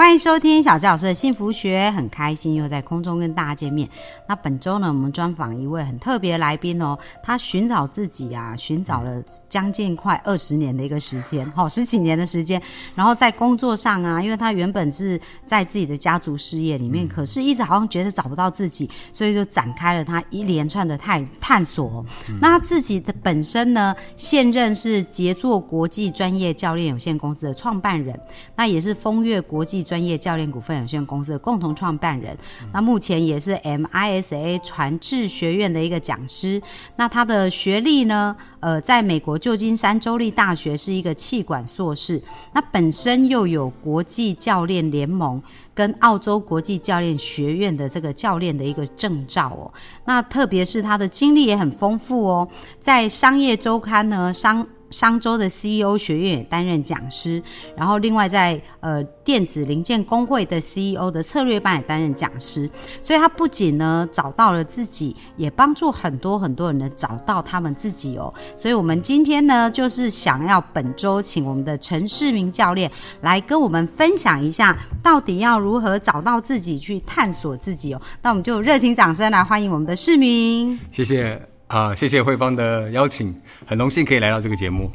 欢迎收听小纪老师的幸福学，很开心又在空中跟大家见面。那本周呢，我们专访一位很特别的来宾哦，他寻找自己啊，寻找了将近快二十年的一个时间，哈、十几年的时间。然后在工作上啊，因为他原本是在自己的家族事业里面，可是一直好像觉得找不到自己，所以就展开了他一连串的探探索。那他自己的本身呢，现任是杰作国际专业教练有限公司的创办人，那也是风月国际专业教练股份有限公司的共同创办人。那目前也是 MISA 传智学院的一个讲师。那他的学历呢，呃，在美国旧金山州立大学是一个气管硕士。那本身又有国际教练联盟跟澳洲国际教练学院的这个教练的一个证照哦。那特别是他的经历也很丰富哦，在商业周刊呢商。商周的 CEO 学院也担任讲师，然后另外在呃电子零件工会的 CEO 的策略班也担任讲师，所以他不仅呢找到了自己，也帮助很多很多人呢找到他们自己哦。所以我们今天呢就是想要本周请我们的陈世明教练来跟我们分享一下，到底要如何找到自己，去探索自己哦。那我们就热情掌声来欢迎我们的世明。谢谢啊、谢谢慧芳的邀请，很荣幸可以来到这个节目。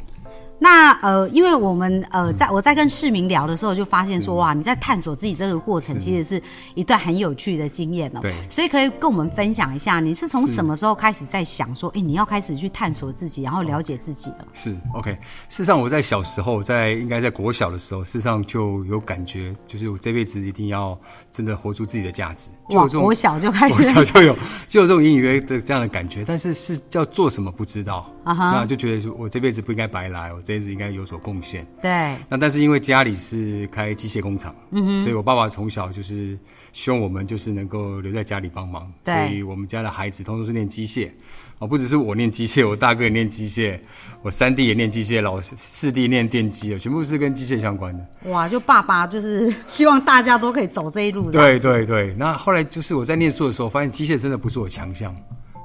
那呃，因为我们呃，在我在跟市民聊的时候，就发现说，哇，你在探索自己这个过程，其实是一段很有趣的经验哦。对所以可以跟我们分享一下，你是从什么时候开始在想说，哎，你要开始去探索自己，然后了解自己了？是 OK。事实上，我在小时候，在应该在国小的时候，事实上就有感觉，就是我这辈子一定要真的活出自己的价值。就有哇，这种国小就开国始小就有就有这种隐隐约约的这样的感觉，但是是叫做什么不知道啊哈。那就觉得说我这辈子不应该白来，我这辈子应该有所贡献。对，那但是因为家里是开机械工厂，嗯哼，所以我爸爸从小就是希望我们就是能够留在家里帮忙，对。所以我们家的孩子通通是念机械，哦，不只是我念机械，我大哥也念机械，我三弟也念机械，老四弟念电机的，全部是跟机械相关的。哇，就爸爸就是 希望大家都可以走这一路的。对对对，那后来就是我在念书的时候，发现机械真的不是我强项，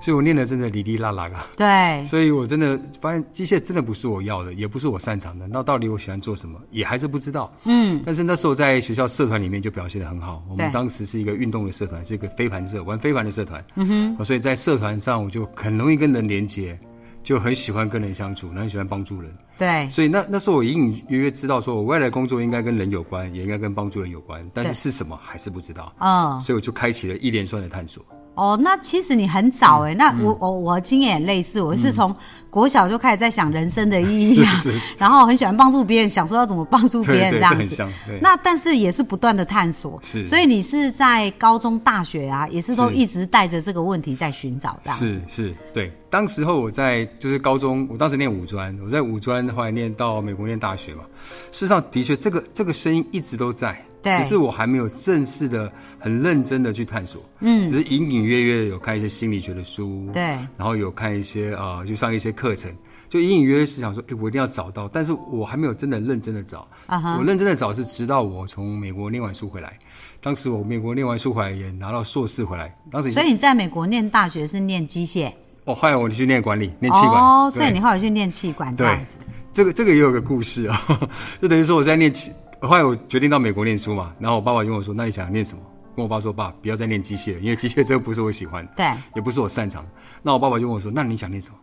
所以我念的真的哩哩啦啦啊。对所以我真的发现机械真的不是我要的，也不是我擅长的。那到底我喜欢做什么，也还是不知道。嗯，但是那时候在学校社团里面就表现的很好。我们当时是一个运动的社团，是一个飞盘社，玩飞盘的社团。嗯哼，所以在社团上我就很容易跟人连接，就很喜欢跟人相处，然后很喜欢帮助人。对所以那那时候我隐隐约约知道，说我未来工作应该跟人有关，也应该跟帮助人有关，但是是什么还是不知道。嗯。所以我就开启了一连串的探索。哦，那其实你很早嗯哎、那我我我经验也类似，我是从国小就开始在想人生的意义啊，然后很喜欢帮助别人，想说要怎么帮助别人这样子。那但是也是不断的探索，是所以你是在高中、大学啊，也是都一直带着这个问题在寻找这样子。是是，对。当时候我在就是高中，我当时念五专，我在五专后来念到美国念大学嘛。事实上，的确这个这个声音一直都在，对。只是我还没有正式的、很认真的去探索。嗯，只是隐隐约约的有看一些心理学的书，对。然后有看一些呃，就上一些课程，就隐隐约约是想说，哎，我一定要找到，但是我还没有真的认真的找。啊哈。我认真的找是直到我从美国念完书回来，当时我美国念完书回来也拿到硕士回来，当时所以你在美国念大学是念机械，哦，后来我去念管理，念气管。哦，所以你后来去念气管这样对子。这个这个也有个故事啊、就等于说我在念气，后来我决定到美国念书嘛，然后我爸爸就问我说：“那你想念什么？”跟我爸说：“爸，不要再念机械了，因为机械这个不是我喜欢的，对，也不是我擅长的。”那我爸爸就问我说：“那你想念什么？”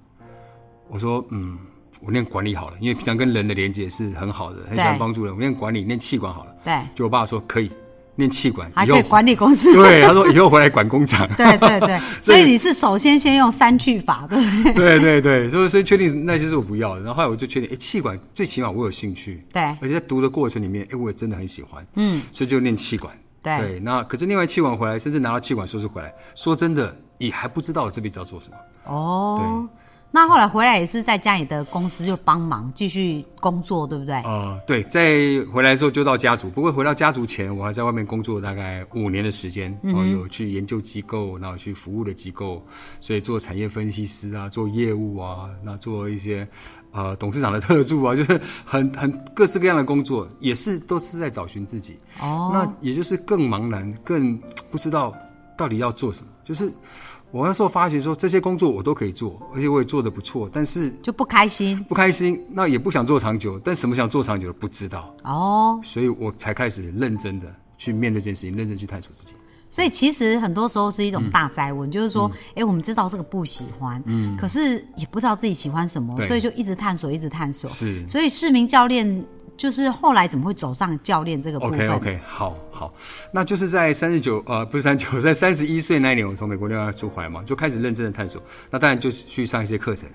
我说：“嗯，我念管理好了，因为平常跟人的连接是很好的，很喜欢帮助人。我念管理，念气管好了。对，”就我爸说：“可以，念气管，还可以管理公司。对，他说以后回来管工厂。”对对对，所 所以以你是首先先用三句法，对不对？对对对，所以所以确定那些是我不要的，然后后来我就确定，哎，气管最起码我有兴趣，对而且在读的过程里面，哎，我也真的很喜欢，嗯，所以就念气管。对那可是念完气管回来，甚至拿到气管硕士回来，说真的，也还不知道我这辈子要做什么。哦，那后来回来也是在家里的公司就帮忙继续工作，对不对？呃，对，在回来之后就到家族，不过回到家族前，我还在外面工作大概五年的时间，嗯然后有去研究机构，然后去服务的机构，所以做产业分析师啊，做业务啊，那做一些呃董事长的特助啊，就是很很各式各样的工作，也是都是在找寻自己。哦，那也就是更茫然，更不知道到底要做什么。就是我那时候发觉说，这些工作我都可以做，而且我也做的不错，但是就不开心不开心，那也不想做长久。但什么想做长久的不知道，哦。所以我才开始认真的去面对这件事情，认真去探索自己。所以其实很多时候是一种大灾问，就是说，哎、我们知道这个不喜欢，嗯，可是也不知道自己喜欢什么，所以就一直探索，一直探索。是所以市民教练就是后来怎么会走上教练这个部分 OK OK，好好，那就是在三十九呃不是三十九，在三十一岁那一年，我从美国留学出回来嘛，就开始认真的探索。那当然就去上一些课程，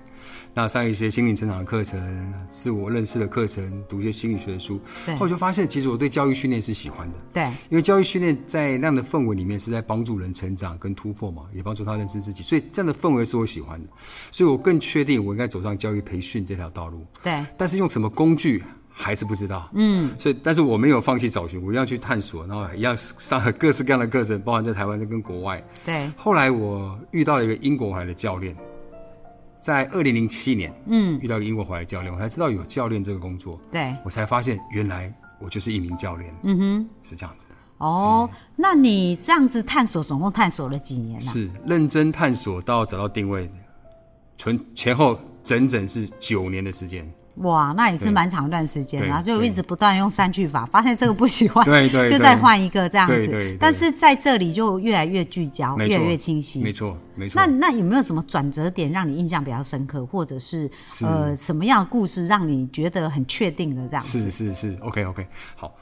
那上一些心灵成长的课程、自我认识的课程，读一些心理学的书。对后来就发现，其实我对教育训练是喜欢的。对因为教育训练在那样的氛围里面是在帮助人成长跟突破嘛，也帮助他认识自己，所以这样的氛围是我喜欢的，所以我更确定我应该走上教育培训这条道路。对但是用什么工具还是不知道。嗯，所以但是我没有放弃找寻，我一样去探索，然后一样上了各式各样的课程，包含在台湾跟国外。对后来我遇到了一个英国回来的教练，在二零零七年，嗯，遇到一个英国回来的教练，我才知道有教练这个工作，对，我才发现原来我就是一名教练。嗯哼，是这样子。哦，那你这样子探索，总共探索了几年呢、是认真探索到找到定位，纯前后整整是九年的时间。哇，那也是蛮长一段时间，对然后就一直不断用删去法，发现这个不喜欢，对对 就再换一个这样子。但是在这里就越来越聚焦，越来越清晰。没错，没错。那那有没有什么转折点让你印象比较深刻，或者是呃什么样的故事让你觉得很确定的这样子？是是是，OK OK，好。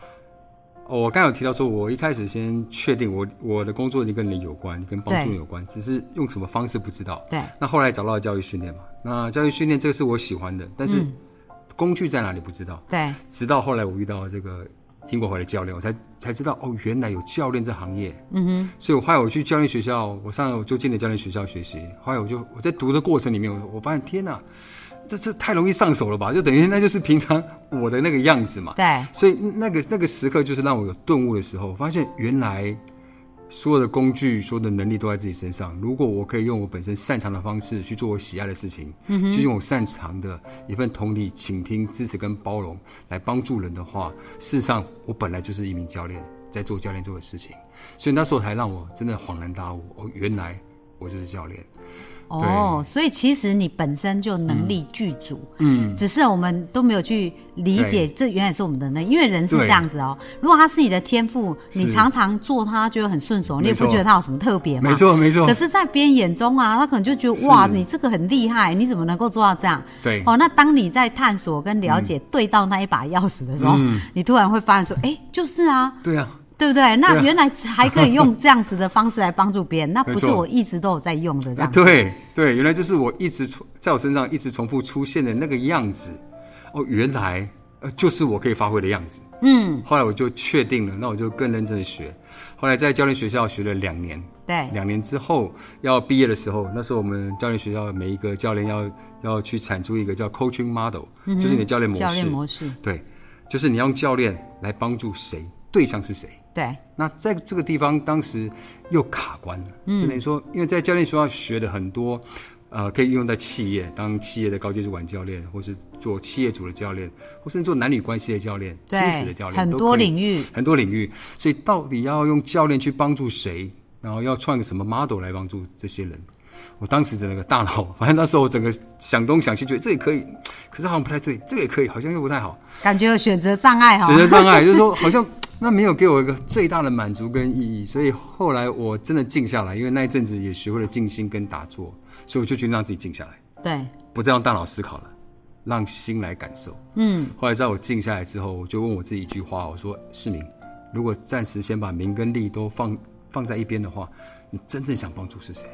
哦我刚有提到说，我一开始先确定我我的工作已经跟人有关，跟帮助有关，只是用什么方式不知道。对那后来找到了教育训练嘛，那教育训练这个是我喜欢的，但是工具在哪里不知道。对直到后来我遇到这个英国回来的教练，我才才知道哦，原来有教练这行业。嗯哼，所以我后来我去教练学校，我上了我就进了教练学校学习。后来我就我在读的过程里面，我我发现天哪，这这太容易上手了吧？就等于那就是平常我的那个样子嘛。对所以那个那个时刻就是让我有顿悟的时候，我发现原来所有的工具、所有的能力都在自己身上。如果我可以用我本身擅长的方式去做我喜爱的事情，嗯、去用我擅长的一份同理、倾听、支持跟包容来帮助人的话，事实上我本来就是一名教练，在做教练做的事情。所以那时候才让我真的恍然大悟，哦，原来我就是教练。哦，所以其实你本身就能力具足，嗯，只是我们都没有去理解，这原来是我们的能力，因为人是这样子哦。如果他是你的天赋，你常常做他觉得很顺手，你也不觉得他有什么特别嘛。没错，没错可，是，在别人眼中啊，他可能就觉得哇，你这个很厉害，你怎么能够做到这样？对。哦，那当你在探索跟了解对到那一把钥匙的时候，你突然会发现说，哎，就是啊，对啊，对不对？那原来还可以用这样子的方式来帮助别人，那不是我一直都有在用的这啊，样子。对对，原来就是我一直重在我身上一直重复出现的那个样子。哦，原来呃就是我可以发挥的样子。嗯，后来我就确定了，那我就更认真的学。后来在教练学校学了两年，对两年之后要毕业的时候，那时候我们教练学校每一个教练要要去产出一个叫 coaching model，、就是你的教练模式。教练模式，对，就是你要用教练来帮助谁，对象是谁。对那在这个地方，当时又卡关了，就等于说，因为在教练学校学的很多，呃，可以运用在企业，当企业的高阶主管教练，或是做企业主的教练，或甚至做男女关系的教练、亲子的教，练，很多领域，很多领域，所以到底要用教练去帮助谁，然后要创个什么 model 来帮助这些人？我当时的那个大脑，反正那时候我整个想东想西，觉得这也可以，可是好像不太对，这个也可以，好像又不太好。感觉有选择障碍哈选。择障碍，就是说好像那没有给我一个最大的满足跟意义，所以后来我真的静下来，因为那一阵子也学会了静心跟打坐，所以我就决定让自己静下来，对，不再让大脑思考了，让心来感受。嗯，后来在我静下来之后，我就问我自己一句话，我说：市民，如果暂时先把名跟利都放放在一边的话，你真正想帮助是谁？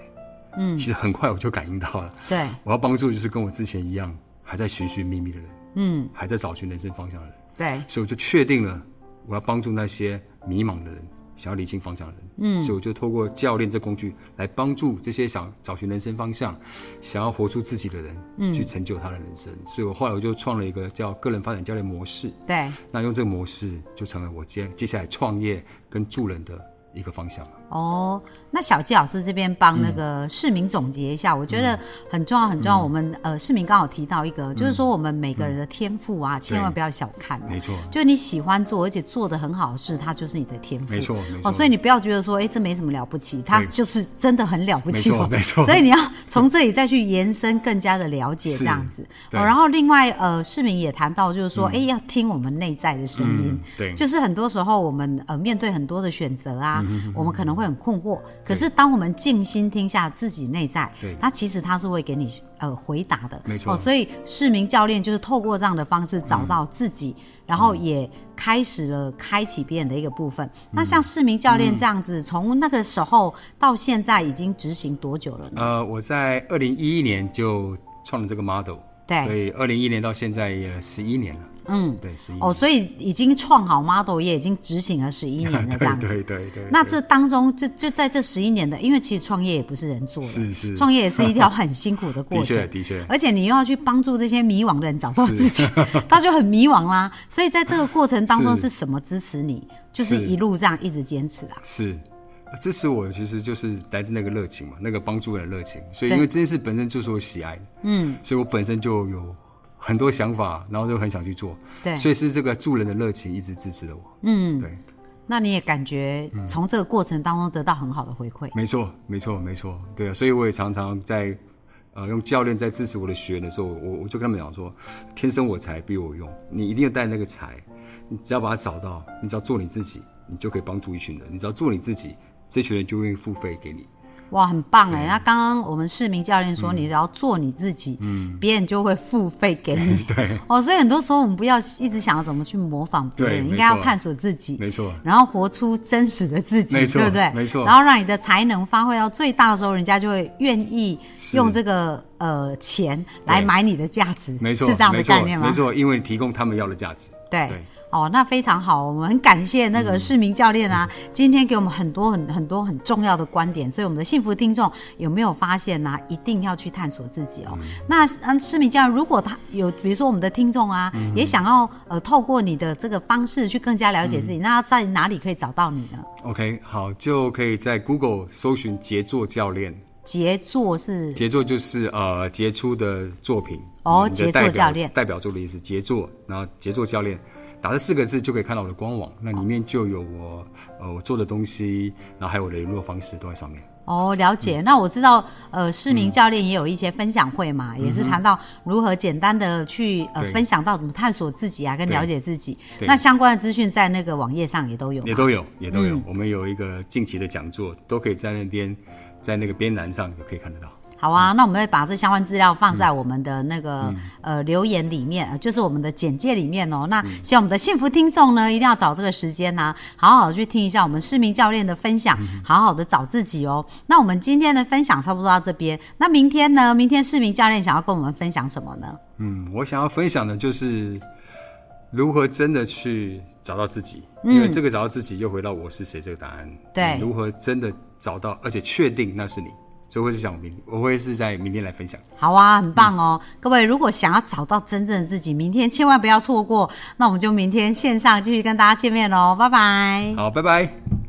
嗯，其实很快我就感应到了，对，我要帮助就是跟我之前一样，还在寻寻觅觅的人，嗯，还在找寻人生方向的人。对，所以我就确定了，我要帮助那些迷茫的人，想要理清方向的人。嗯，所以我就透过教练这工具来帮助这些想找寻人生方向、想要活出自己的人，嗯，去成就他的人生。所以我后来我就创了一个叫个人发展教练模式。对，那用这个模式就成了我接接下来创业跟助人的一个方向。哦，那小纪老师这边帮那个市民总结一下，我觉得很重要，很重要。我们呃，市民刚好提到一个，就是说我们每个人的天赋啊，千万不要小看。没错，就你喜欢做而且做的很好的事，它就是你的天赋。没错，没错。哦，所以你不要觉得说，哎，这没什么了不起，它就是真的很了不起。没错，没错。所以你要从这里再去延伸，更加的了解这样子。哦，然后另外呃，市民也谈到，就是说，哎，要听我们内在的声音。对。就是很多时候我们呃面对很多的选择啊，我们可能会很困惑。可是，当我们静心听下自己内在，对，他其实他是会给你呃回答的，没错。所以市民教练就是透过这样的方式找到自己，然后也开始了开启别人的一个部分。那像市民教练这样子，从那个时候到现在已经执行多久了呢？呃，我在二零一一年就创了这个 model，对，所以二零一一年到现在也十一年了。嗯，对，十一哦，所以已经创好 model 也已经执行了十一年了，这样子。对对对。那这当中，就就在这十一年的，因为其实创业也不是人做的，是是，创业也是一条很辛苦的过程，的确的确。而且你又要去帮助这些迷惘的人找到自己，他就很迷惘啦。所以在这个过程当中，是什么支持你？就是一路这样一直坚持啊。是，支持我其实就是来自那个热情嘛，那个帮助人的热情。所以因为这件事本身就是我喜爱，嗯，所以我本身就有。很多想法，然后就很想去做，对，所以是这个助人的热情一直支持了我。嗯，对。那你也感觉从这个过程当中得到很好的回馈？没错，没错，没错。对啊，所以我也常常在呃用教练在支持我的学员的时候，我我就跟他们讲说：天生我材必有用，你一定要带那个才，你只要把它找到，你只要做你自己，你就可以帮助一群人。你只要做你自己，这群人就愿意付费给你。哇，很棒哎！那刚刚我们市民教练说，你只要做你自己，嗯，别人就会付费给你。对，哦，所以很多时候我们不要一直想要怎么去模仿别人，应该要探索自己，没错。然后活出真实的自己，对不对？没错。然后让你的才能发挥到最大的时候，人家就会愿意用这个呃钱来买你的价值，没错，是这样的概念吗？没错，因为提供他们要的价值。对。哦，那非常好，我们很感谢那个市民教练啊，今天给我们很多很很多很重要的观点，所以我们的幸福听众有没有发现呢？一定要去探索自己哦。那嗯，市民教练，如果他有，比如说我们的听众啊，也想要呃透过你的这个方式去更加了解自己，那在哪里可以找到你呢？OK，好，就可以在 Google 搜寻杰作教练。杰作是杰作就是呃杰出的作品哦，杰作教练代表作的意思，杰作，然后杰作教练。打这四个字就可以看到我的官网，那里面就有我呃我做的东西，然后还有我的联络方式都在上面。哦，了解。那我知道呃市民教练也有一些分享会嘛，也是谈到如何简单的去呃分享到怎么探索自己啊，跟了解自己。那相关的资讯在那个网页上也都有。也都有，也都有。我们有一个近期的讲座，都可以在那边，在那个边栏上就可以看得到。好啊，那我们会把这相关资料放在我们的那个呃留言里面，就是我们的简介里面哦。那希望我们的幸福听众呢，一定要找这个时间呢，好好去听一下我们市民教练的分享，好好的找自己哦。那我们今天的分享差不多到这边，那明天呢？明天市民教练想要跟我们分享什么呢？嗯，我想要分享的就是如何真的去找到自己，因为这个找到自己又回到我是谁这个答案。对，如何真的找到，而且确定那是你。所以会是想明，我会是在明天来分享。好啊，很棒哦！各位如果想要找到真正的自己，明天千万不要错过。那我们就明天线上继续跟大家见面喽，拜拜。好，拜拜。